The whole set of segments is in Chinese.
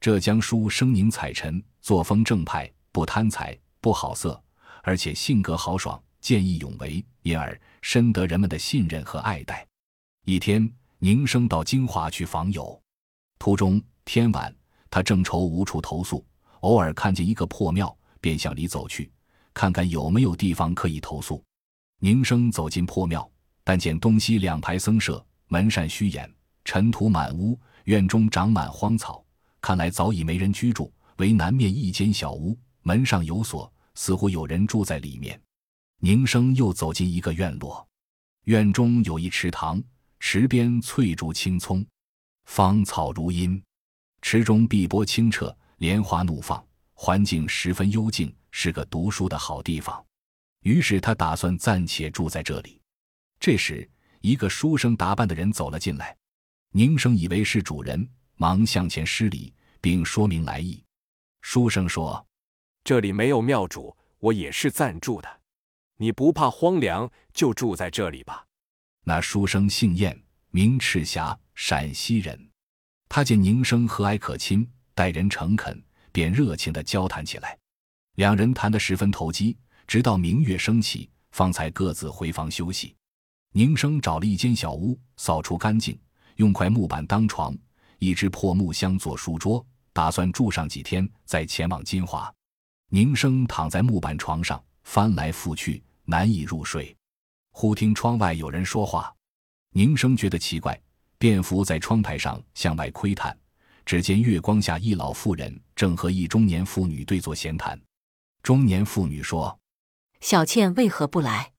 浙江书生宁采臣，作风正派，不贪财，不好色，而且性格豪爽，见义勇为，因而深得人们的信任和爱戴。一天，宁生到金华去访友，途中天晚，他正愁无处投宿，偶尔看见一个破庙，便向里走去，看看有没有地方可以投宿。宁生走进破庙，但见东西两排僧舍，门扇虚掩，尘土满屋，院中长满荒草，看来早已没人居住。唯南面一间小屋，门上有锁，似乎有人住在里面。宁生又走进一个院落，院中有一池塘，池边翠竹青葱，芳草如茵，池中碧波清澈，莲花怒放，环境十分幽静，是个读书的好地方。于是他打算暂且住在这里。这时，一个书生打扮的人走了进来，宁生以为是主人，忙向前施礼，并说明来意。书生说：“这里没有庙主，我也是暂住的。你不怕荒凉，就住在这里吧。”那书生姓燕，名赤霞，陕西人。他见宁生和蔼可亲，待人诚恳，便热情地交谈起来。两人谈得十分投机。直到明月升起，方才各自回房休息。宁生找了一间小屋，扫除干净，用块木板当床，一只破木箱做书桌，打算住上几天，再前往金华。宁生躺在木板床上，翻来覆去，难以入睡。忽听窗外有人说话，宁生觉得奇怪，便伏在窗台上向外窥探。只见月光下，一老妇人正和一中年妇女对坐闲谈。中年妇女说。小倩为何不来？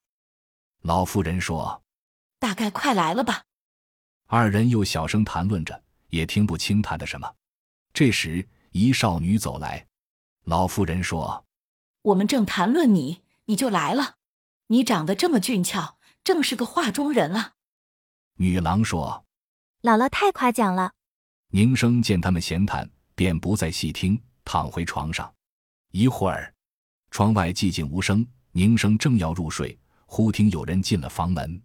老妇人说：“大概快来了吧。”二人又小声谈论着，也听不清谈的什么。这时，一少女走来，老妇人说：“我们正谈论你，你就来了。你长得这么俊俏，正是个画中人啊。”女郎说：“姥姥太夸奖了。”宁生见他们闲谈，便不再细听，躺回床上。一会儿，窗外寂静无声。宁生正要入睡，忽听有人进了房门，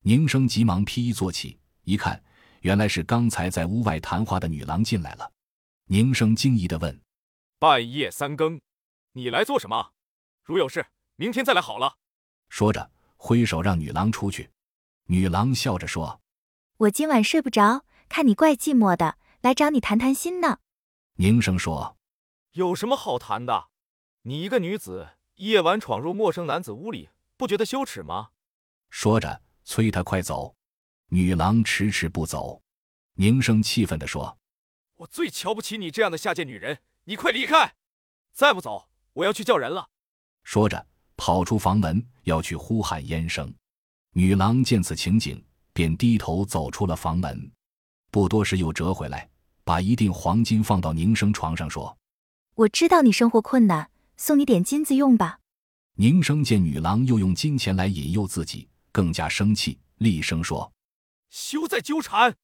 宁生急忙披衣坐起，一看，原来是刚才在屋外谈话的女郎进来了。宁生惊疑地问：“半夜三更，你来做什么？如有事，明天再来好了。”说着，挥手让女郎出去。女郎笑着说：“我今晚睡不着，看你怪寂寞的，来找你谈谈心呢。”宁生说：“有什么好谈的？你一个女子。”夜晚闯入陌生男子屋里，不觉得羞耻吗？说着，催他快走。女郎迟迟不走。宁生气愤地说：“我最瞧不起你这样的下贱女人！你快离开！再不走，我要去叫人了。”说着，跑出房门，要去呼喊燕生。女郎见此情景，便低头走出了房门。不多时，又折回来，把一锭黄金放到宁生床上，说：“我知道你生活困难。”送你点金子用吧。宁生见女郎又用金钱来引诱自己，更加生气，厉声说：“休再纠缠！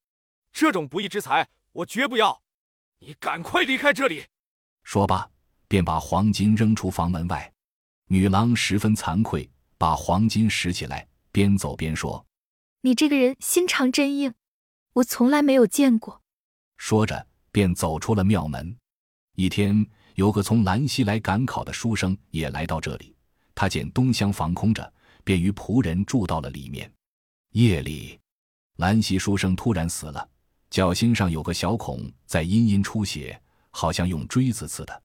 这种不义之财，我绝不要！你赶快离开这里！”说罢，便把黄金扔出房门外。女郎十分惭愧，把黄金拾起来，边走边说：“你这个人心肠真硬，我从来没有见过。”说着，便走出了庙门。一天。有个从兰溪来赶考的书生也来到这里，他见东厢房空着，便与仆人住到了里面。夜里，兰溪书生突然死了，脚心上有个小孔，在阴阴出血，好像用锥子刺的。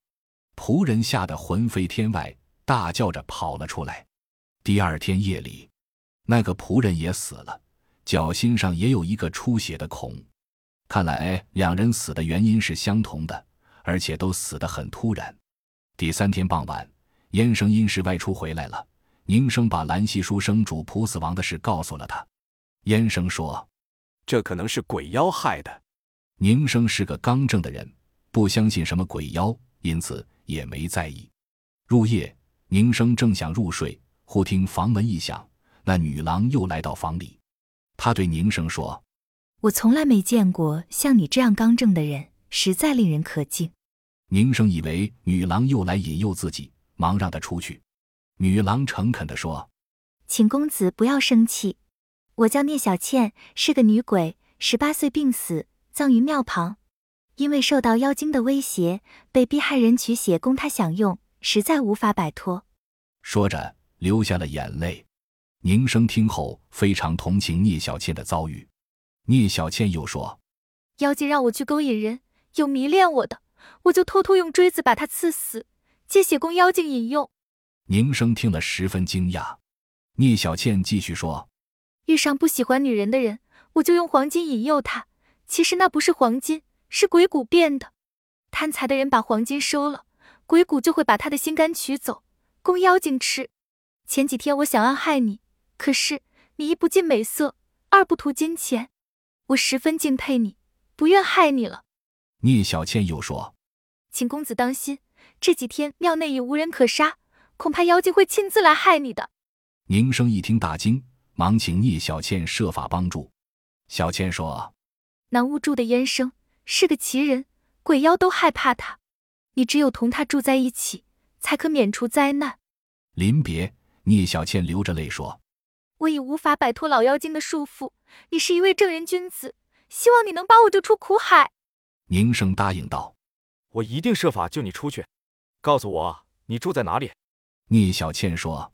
仆人吓得魂飞天外，大叫着跑了出来。第二天夜里，那个仆人也死了，脚心上也有一个出血的孔，看来两人死的原因是相同的。而且都死得很突然。第三天傍晚，燕生因事外出回来了。宁生把兰溪书生主仆死亡的事告诉了他。燕生说：“这可能是鬼妖害的。”宁生是个刚正的人，不相信什么鬼妖，因此也没在意。入夜，宁生正想入睡，忽听房门一响，那女郎又来到房里。他对宁生说：“我从来没见过像你这样刚正的人，实在令人可敬。”宁生以为女郎又来引诱自己，忙让她出去。女郎诚恳地说：“请公子不要生气，我叫聂小倩，是个女鬼，十八岁病死，葬于庙旁。因为受到妖精的威胁，被逼害人取血供他享用，实在无法摆脱。说着，流下了眼泪。宁生听后非常同情聂小倩的遭遇。聂小倩又说：“妖精让我去勾引人，有迷恋我的，我就偷偷用锥子把他刺死，借血供妖精饮用。”宁生听了十分惊讶。聂小倩继续说：“遇上不喜欢女人的人，我就用黄金引诱他。其实那不是黄金，是鬼谷变的。贪财的人把黄金收了，鬼谷就会把他的心肝取走，供妖精吃。前几天我想要害你。”可是你一不近美色，二不图金钱，我十分敬佩你，不愿害你了。聂小倩又说：“请公子当心，这几天庙内已无人可杀，恐怕妖精会亲自来害你的。”宁生一听大惊，忙请聂小倩设法帮助。小倩说：“南屋住的燕生是个奇人，鬼妖都害怕他，你只有同他住在一起，才可免除灾难。”临别，聂小倩流着泪说。我已无法摆脱老妖精的束缚，你是一位正人君子，希望你能把我救出苦海。宁生答应道：“我一定设法救你出去。告诉我你住在哪里。”聂小倩说：“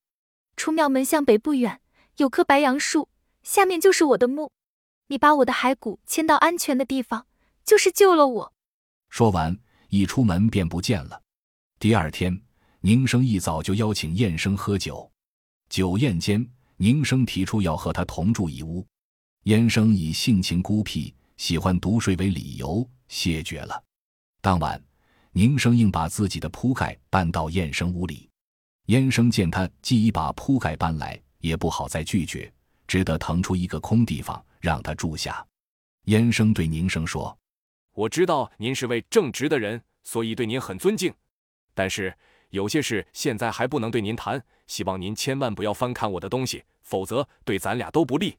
出庙门向北不远，有棵白杨树，下面就是我的墓。你把我的骸骨迁到安全的地方，就是救了我。”说完，一出门便不见了。第二天，宁生一早就邀请燕生喝酒，酒宴间。宁生提出要和他同住一屋，燕生以性情孤僻、喜欢独睡为理由谢绝了。当晚，宁生硬把自己的铺盖搬到燕生屋里。燕生见他既已把铺盖搬来，也不好再拒绝，只得腾出一个空地方让他住下。燕生对宁生说：“我知道您是位正直的人，所以对您很尊敬，但是有些事现在还不能对您谈，希望您千万不要翻看我的东西。”否则对咱俩都不利。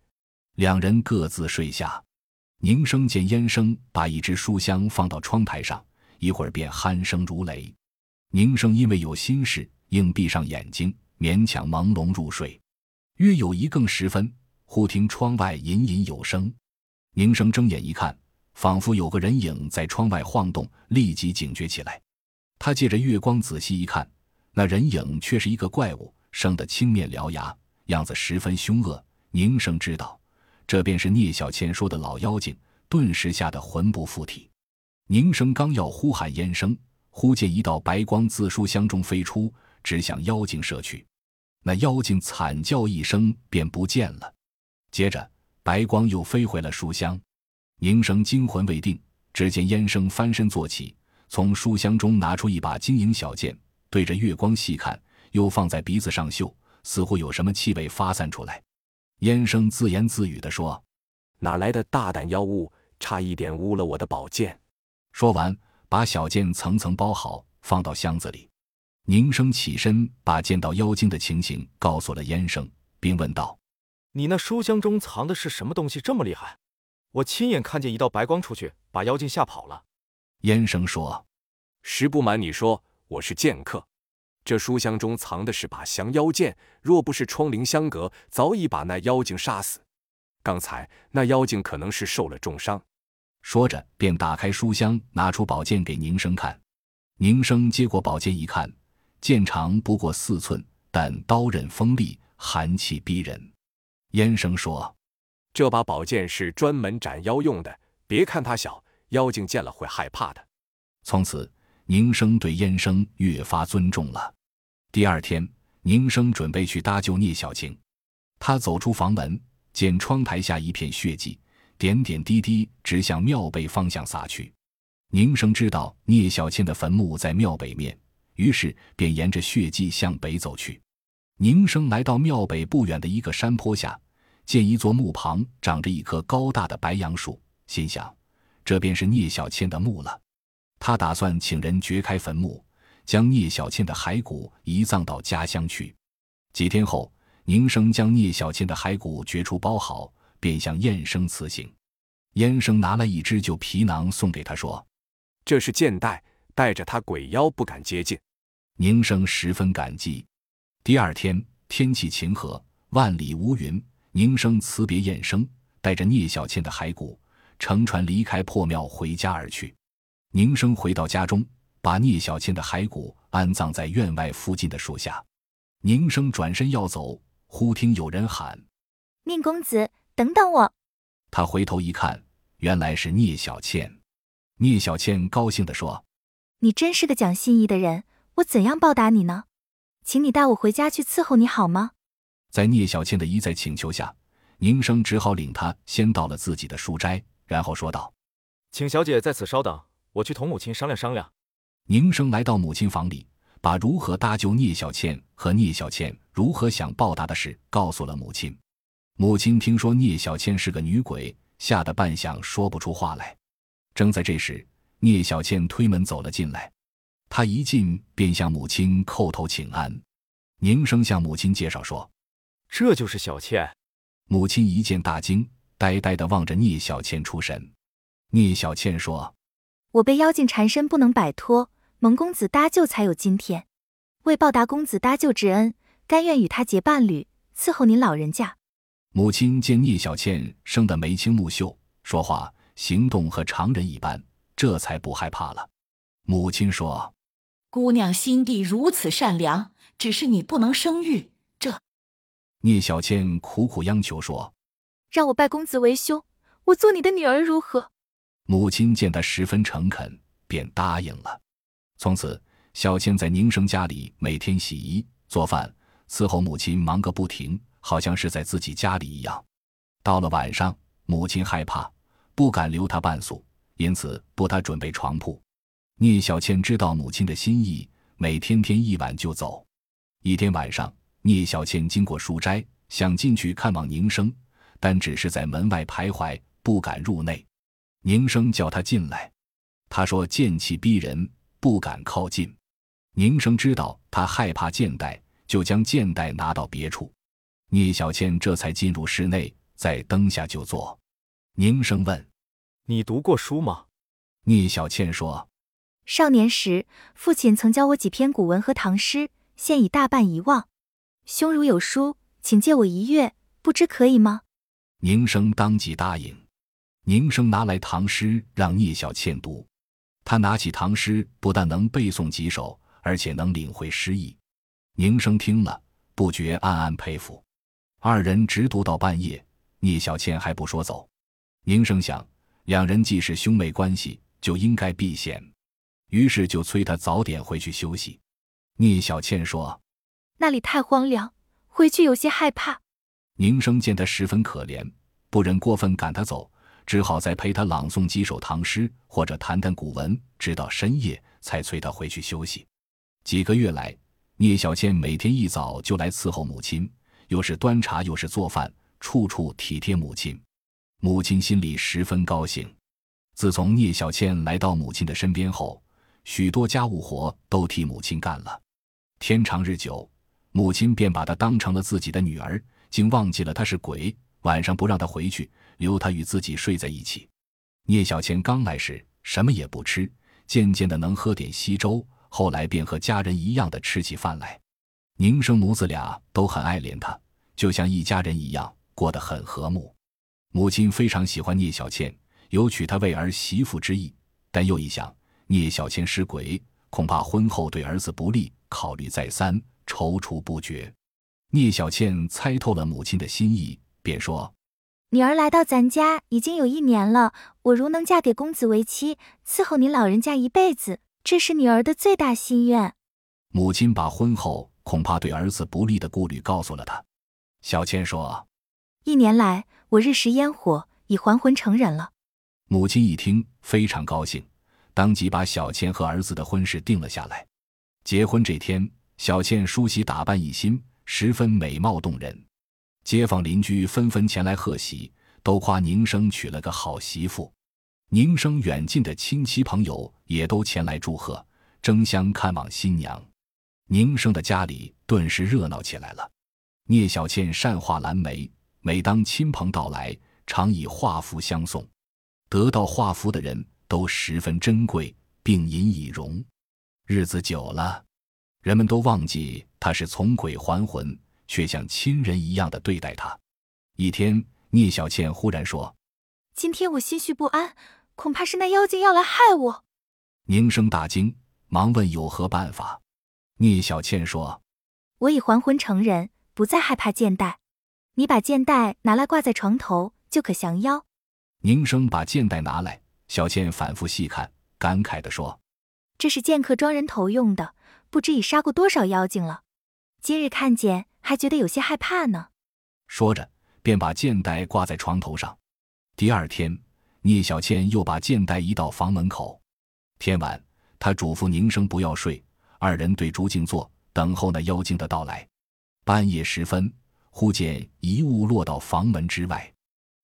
两人各自睡下。宁生见燕生把一只书箱放到窗台上，一会儿便鼾声如雷。宁生因为有心事，硬闭上眼睛，勉强朦胧入睡。约有一更时分，忽听窗外隐隐有声。宁生睁眼一看，仿佛有个人影在窗外晃动，立即警觉起来。他借着月光仔细一看，那人影却是一个怪物，生得青面獠牙。样子十分凶恶，宁生知道，这便是聂小倩说的老妖精，顿时吓得魂不附体。宁生刚要呼喊燕生，忽见一道白光自书箱中飞出，直向妖精射去。那妖精惨叫一声，便不见了。接着，白光又飞回了书箱。宁生惊魂未定，只见燕生翻身坐起，从书箱中拿出一把晶莹小剑，对着月光细看，又放在鼻子上嗅。似乎有什么气味发散出来，燕生自言自语地说：“哪来的大胆妖物，差一点污了我的宝剑。”说完，把小剑层层包好，放到箱子里。宁生起身，把见到妖精的情形告诉了燕生，并问道：“你那书箱中藏的是什么东西，这么厉害？我亲眼看见一道白光出去，把妖精吓跑了。”燕生说：“实不瞒你说，我是剑客。”这书箱中藏的是把降妖剑，若不是窗棂相隔，早已把那妖精杀死。刚才那妖精可能是受了重伤。说着，便打开书箱，拿出宝剑给宁生看。宁生接过宝剑一看，剑长不过四寸，但刀刃锋利，寒气逼人。燕生说：“这把宝剑是专门斩妖用的，别看它小，妖精见了会害怕的。”从此。宁生对燕生越发尊重了。第二天，宁生准备去搭救聂小晴。他走出房门，见窗台下一片血迹，点点滴滴直向庙北方向洒去。宁生知道聂小倩的坟墓在庙北面，于是便沿着血迹向北走去。宁生来到庙北不远的一个山坡下，见一座墓旁长着一棵高大的白杨树，心想：这便是聂小倩的墓了。他打算请人掘开坟墓，将聂小倩的骸骨移葬到家乡去。几天后，宁生将聂小倩的骸骨掘出包好，便向燕生辞行。燕生拿来一只旧皮囊送给他，说：“这是剑带，带着他鬼妖不敢接近。”宁生十分感激。第二天天气晴和，万里无云。宁生辞别燕生，带着聂小倩的骸骨，乘船离开破庙回家而去。宁生回到家中，把聂小倩的骸骨安葬在院外附近的树下。宁生转身要走，忽听有人喊：“宁公子，等等我！”他回头一看，原来是聂小倩。聂小倩高兴地说：“你真是个讲信义的人，我怎样报答你呢？请你带我回家去伺候你好吗？”在聂小倩的一再请求下，宁生只好领她先到了自己的书斋，然后说道：“请小姐在此稍等，我去同母亲商量商量。”宁生来到母亲房里。把如何搭救聂小倩和聂小倩如何想报答的事告诉了母亲。母亲听说聂小倩是个女鬼，吓得半晌说不出话来。正在这时，聂小倩推门走了进来。她一进便向母亲叩头请安。宁生向母亲介绍说：“这就是小倩。”母亲一见大惊，呆呆地望着聂小倩出神。聂小倩说：“我被妖精缠身，不能摆脱。”蒙公子搭救才有今天，为报答公子搭救之恩，甘愿与他结伴侣，伺候您老人家。母亲见聂小倩生得眉清目秀，说话行动和常人一般，这才不害怕了。母亲说：“姑娘心地如此善良，只是你不能生育。”这聂小倩苦苦央求说：“让我拜公子为兄，我做你的女儿如何？”母亲见她十分诚恳，便答应了。从此，小倩在宁生家里每天洗衣、做饭、伺候母亲，忙个不停，好像是在自己家里一样。到了晚上，母亲害怕，不敢留她半宿，因此不他准备床铺。聂小倩知道母亲的心意，每天天一晚就走。一天晚上，聂小倩经过书斋，想进去看望宁生，但只是在门外徘徊，不敢入内。宁生叫她进来，她说剑气逼人。不敢靠近，宁生知道他害怕剑带，就将剑带拿到别处。聂小倩这才进入室内，在灯下就坐。宁生问：“你读过书吗？”聂小倩说：“少年时，父亲曾教我几篇古文和唐诗，现已大半遗忘。兄如有书，请借我一阅，不知可以吗？”宁生当即答应。宁生拿来唐诗让聂小倩读。他拿起唐诗，不但能背诵几首，而且能领会诗意。宁生听了，不觉暗暗佩服。二人直读到半夜，聂小倩还不说走。宁生想，两人既是兄妹关系，就应该避嫌，于是就催他早点回去休息。聂小倩说：“那里太荒凉，回去有些害怕。”宁生见他十分可怜，不忍过分赶他走。只好再陪他朗诵几首唐诗，或者谈谈古文，直到深夜才催他回去休息。几个月来，聂小倩每天一早就来伺候母亲，又是端茶又是做饭，处处体贴母亲。母亲心里十分高兴。自从聂小倩来到母亲的身边后，许多家务活都替母亲干了。天长日久，母亲便把她当成了自己的女儿，竟忘记了她是鬼。晚上不让她回去。留他与自己睡在一起。聂小倩刚来时什么也不吃，渐渐的能喝点稀粥，后来便和家人一样的吃起饭来。宁生母子俩都很爱怜她，就像一家人一样，过得很和睦。母亲非常喜欢聂小倩，有娶她为儿媳妇之意，但又一想聂小倩是鬼，恐怕婚后对儿子不利，考虑再三，踌躇不决。聂小倩猜透了母亲的心意，便说。女儿来到咱家已经有一年了，我如能嫁给公子为妻，伺候您老人家一辈子，这是女儿的最大心愿。母亲把婚后恐怕对儿子不利的顾虑告诉了他。小倩说：“一年来我日食烟火，已还魂成人了。”母亲一听非常高兴，当即把小倩和儿子的婚事定了下来。结婚这天，小倩梳洗打扮一新，十分美貌动人。街坊邻居纷纷前来贺喜，都夸宁生娶了个好媳妇。宁生远近的亲戚朋友也都前来祝贺，争相看望新娘。宁生的家里顿时热闹起来了。聂小倩善画蓝莓，每当亲朋到来，常以画符相送。得到画符的人都十分珍贵，并引以荣。日子久了，人们都忘记他是从鬼还魂。却像亲人一样的对待他。一天，聂小倩忽然说：“今天我心绪不安，恐怕是那妖精要来害我。”宁生大惊，忙问有何办法。聂小倩说：“我已还魂成人，不再害怕见带。你把剑袋拿来挂在床头，就可降妖。”宁生把剑袋拿来，小倩反复细看，感慨地说：“这是剑客装人头用的，不知已杀过多少妖精了。今日看见，还觉得有些害怕呢。”说着，便把剑袋挂在床头上。第二天，聂小倩又把剑袋移到房门口。天晚，她嘱咐宁生不要睡，二人对烛静坐，等候那妖精的到来。半夜时分，忽见一物落到房门之外。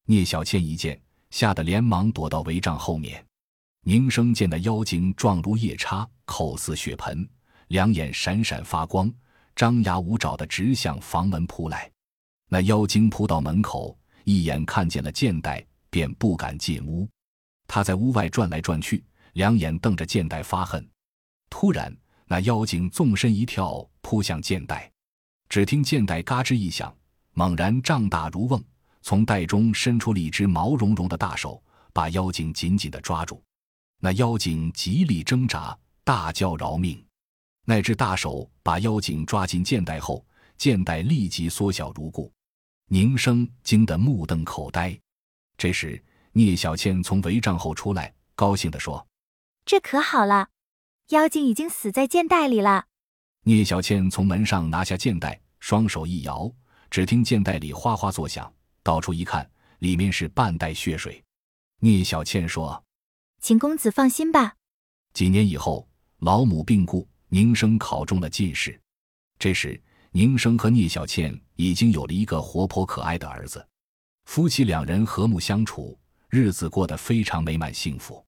聂小倩一见，吓得连忙躲到帷帐后面。宁生见那妖精状如夜叉，口似血盆，两眼闪闪发光，张牙舞爪的直向房门扑来。那妖精扑到门口，一眼看见了剑带，便不敢进屋。他在屋外转来转去，两眼瞪着剑带发恨。突然，那妖精纵身一跳，扑向剑带。只听剑带嘎吱一响，猛然胀大如瓮，从袋中伸出了一只毛茸茸的大手，把妖精紧紧地抓住。那妖精极力挣扎，大叫饶命。那只大手把妖精抓进箭袋后，箭袋立即缩小如故。宁生惊得目瞪口呆。这时，聂小倩从帷帐后出来，高兴地说：“这可好了，妖精已经死在箭袋里了。”聂小倩从门上拿下箭袋，双手一摇，只听剑袋里哗哗作响。倒出一看，里面是半袋血水。聂小倩说：“请公子放心吧。”几年以后，老母病故，宁生考中了进士。这时，宁生和聂小倩已经有了一个活泼可爱的儿子，夫妻两人和睦相处，日子过得非常美满幸福。